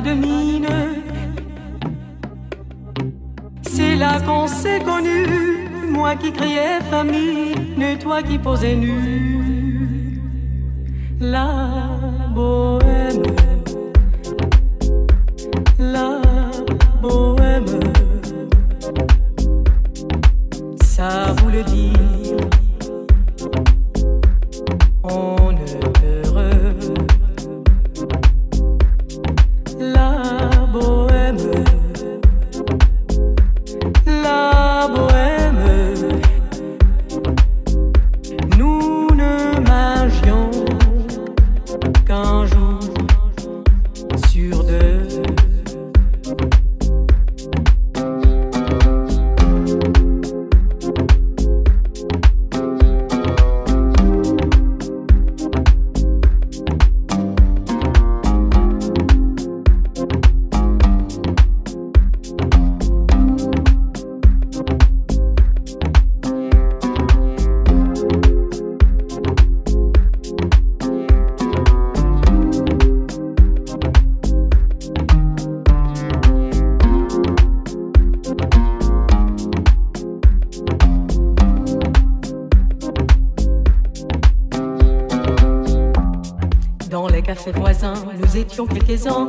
de mine. C'est là qu'on s'est connus, moi qui criais famine, et toi qui posais nu. La bohème, la bohème, ça vous le dit. profitez-en.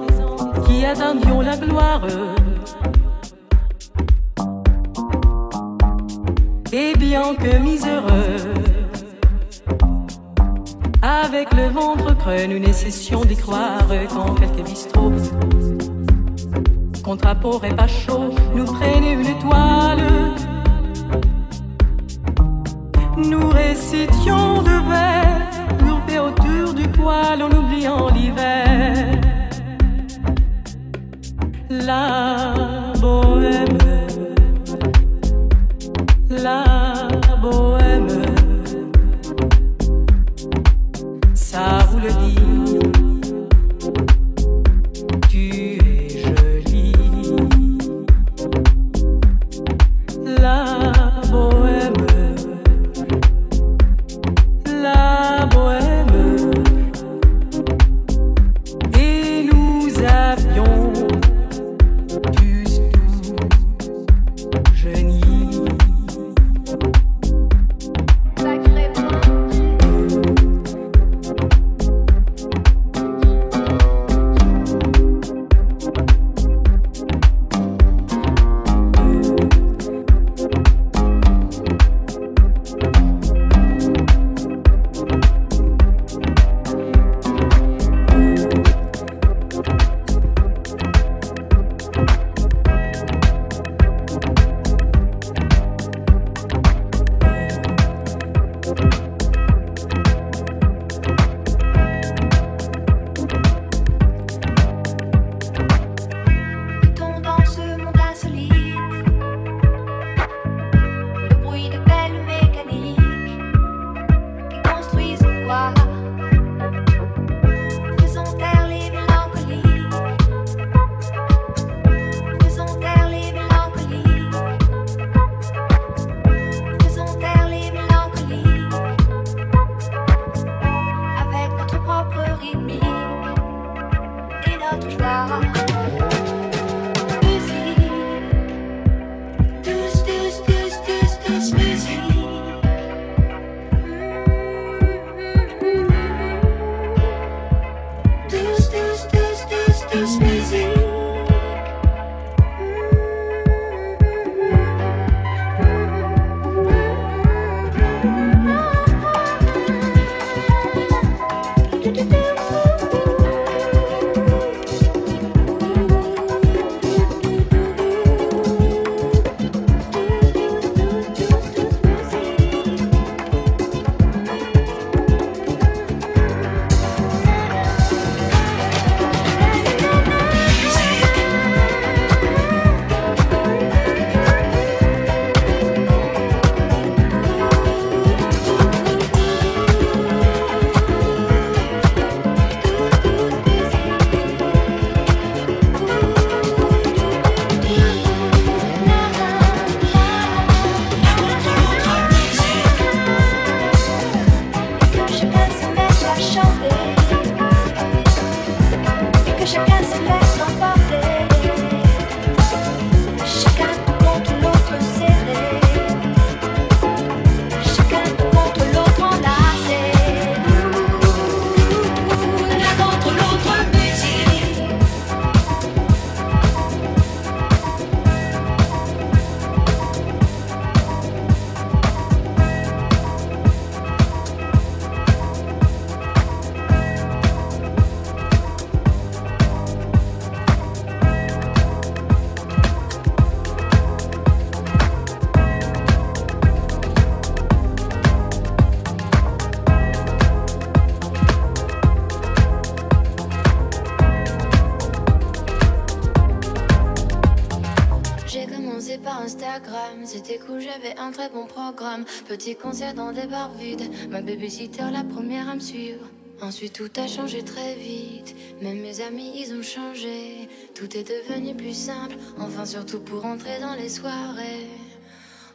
Petit concert dans des bars vides. Ma babysitter, la première à me suivre. Ensuite, tout a changé très vite. Même mes amis, ils ont changé. Tout est devenu plus simple. Enfin, surtout pour entrer dans les soirées.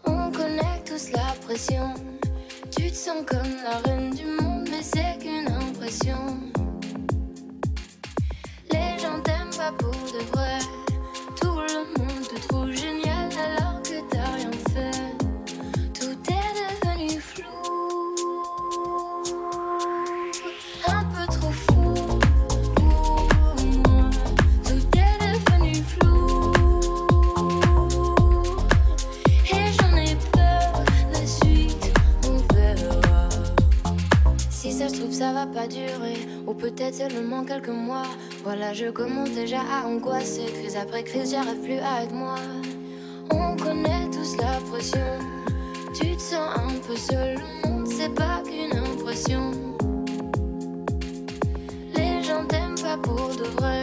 On connaît tous la pression. Tu te sens comme la reine du monde, mais c'est qu'une impression. Les gens t'aiment pas pour de vrai. seulement quelques mois. Voilà, je commence déjà à angoisser. Crise après crise, j'arrive plus à être moi. On connaît tous la pression. Tu te sens un peu seul. C'est pas qu'une impression. Les gens t'aiment pas pour de vrai.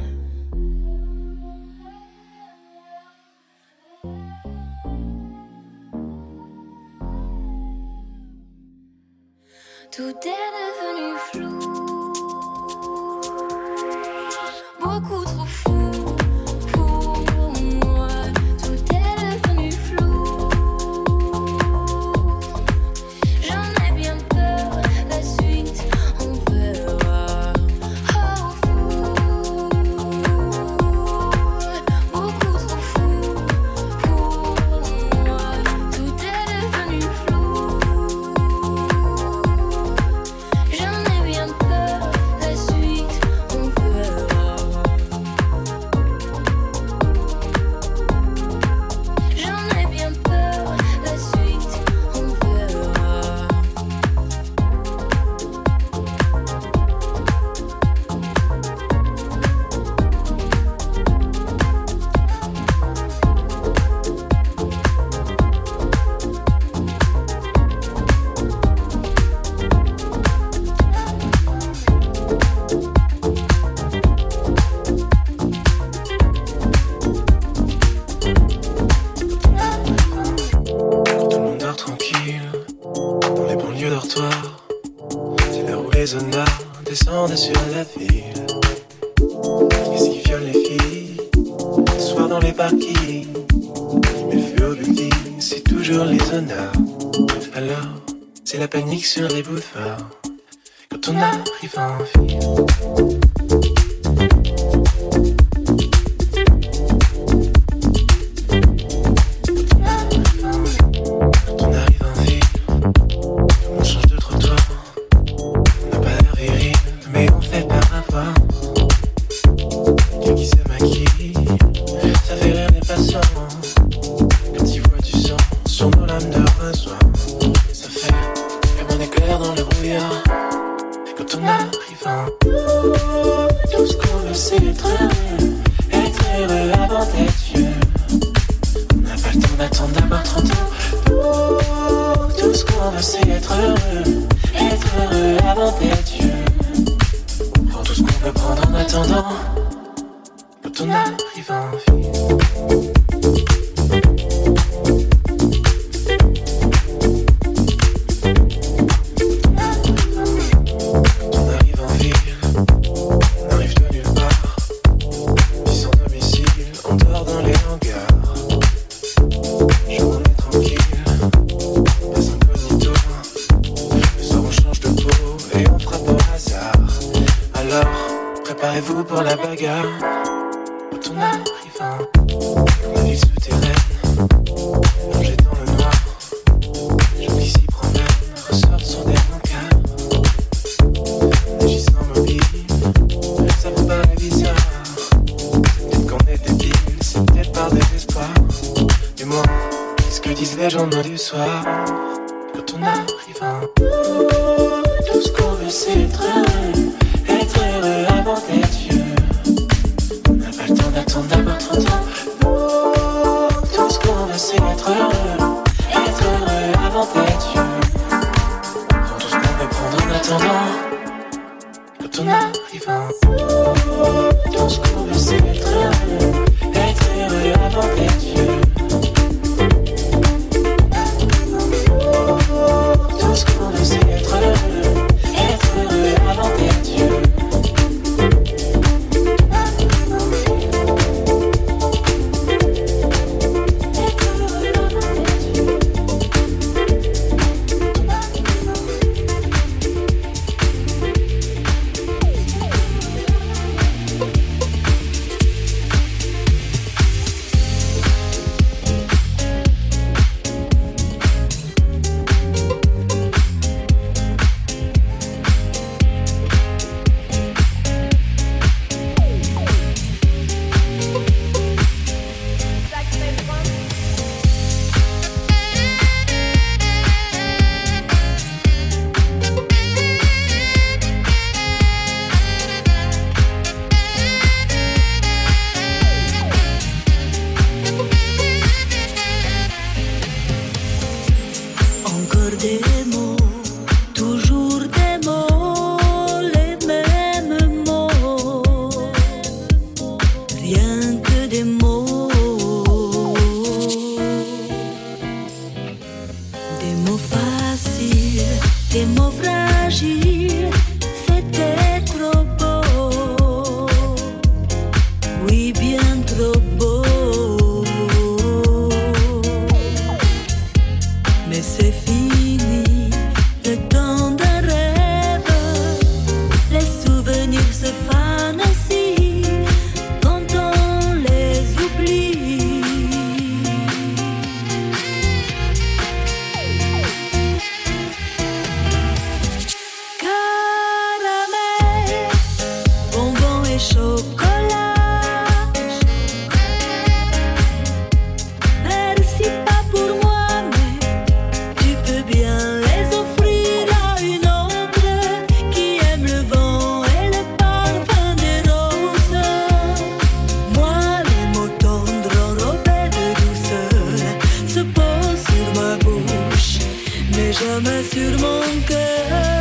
Tout ce qu'on veut, c'est être heureux. Tendre robert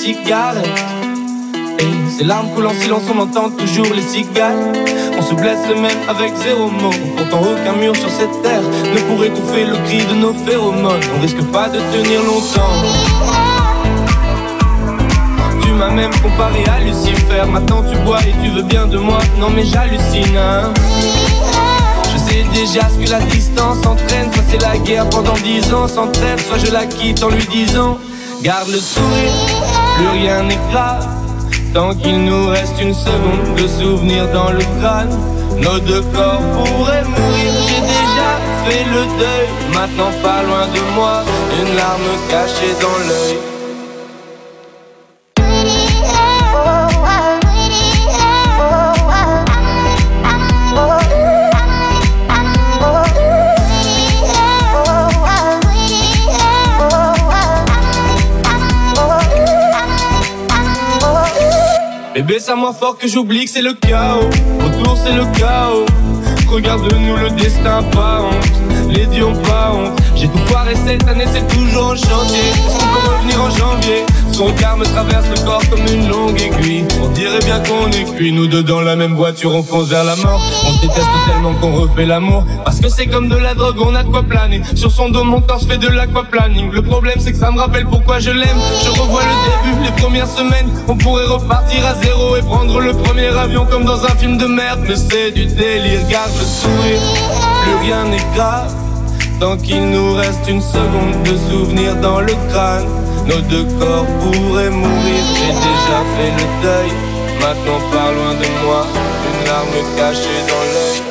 cigarettes. Et ses larmes coulent en silence, on entend toujours les cigales. On se blesse le même avec zéro mot. Pourtant, aucun mur sur cette terre ne pourrait étouffer le cri de nos phéromones. On risque pas de tenir longtemps. Tu m'as même comparé à Lucifer. Maintenant, tu bois et tu veux bien de moi. Non, mais j'hallucine, hein. Je sais déjà ce que la distance entraîne. Soit c'est la guerre pendant dix ans sans soit je la quitte en lui disant Garde le sourire, plus rien n'est grave. Tant qu'il nous reste une seconde de souvenir dans le crâne, nos deux corps pourraient mourir. J'ai déjà fait le deuil, maintenant pas loin de moi, une larme cachée dans l'œil. Bébé, ça moins fort que j'oublie que c'est le chaos. Autour, c'est le chaos. Regarde-nous, le destin, pas honte. Les dieux ont pas honte. J'ai tout foiré cette année, c'est toujours en chantier. Est-ce revenir en janvier? Son regard me traverse le corps comme une longue aiguille. On dirait bien qu'on est cuit, nous deux dans la même voiture, on fonce vers la mort. On se déteste tellement qu'on refait l'amour. Parce que c'est comme de la drogue, on a de quoi planer. Sur son dos, mon corps se fait de l'aquaplaning. Le problème, c'est que ça me rappelle pourquoi je l'aime. Je revois le début, les premières semaines. On pourrait repartir à zéro et prendre le premier avion comme dans un film de merde. Mais c'est du délire, garde le sourire. Plus rien n'est grave. Tant qu'il nous reste une seconde de souvenir dans le crâne, nos deux corps pourraient mourir. J'ai déjà fait le deuil, maintenant pas loin de moi, une larme cachée dans l'œil.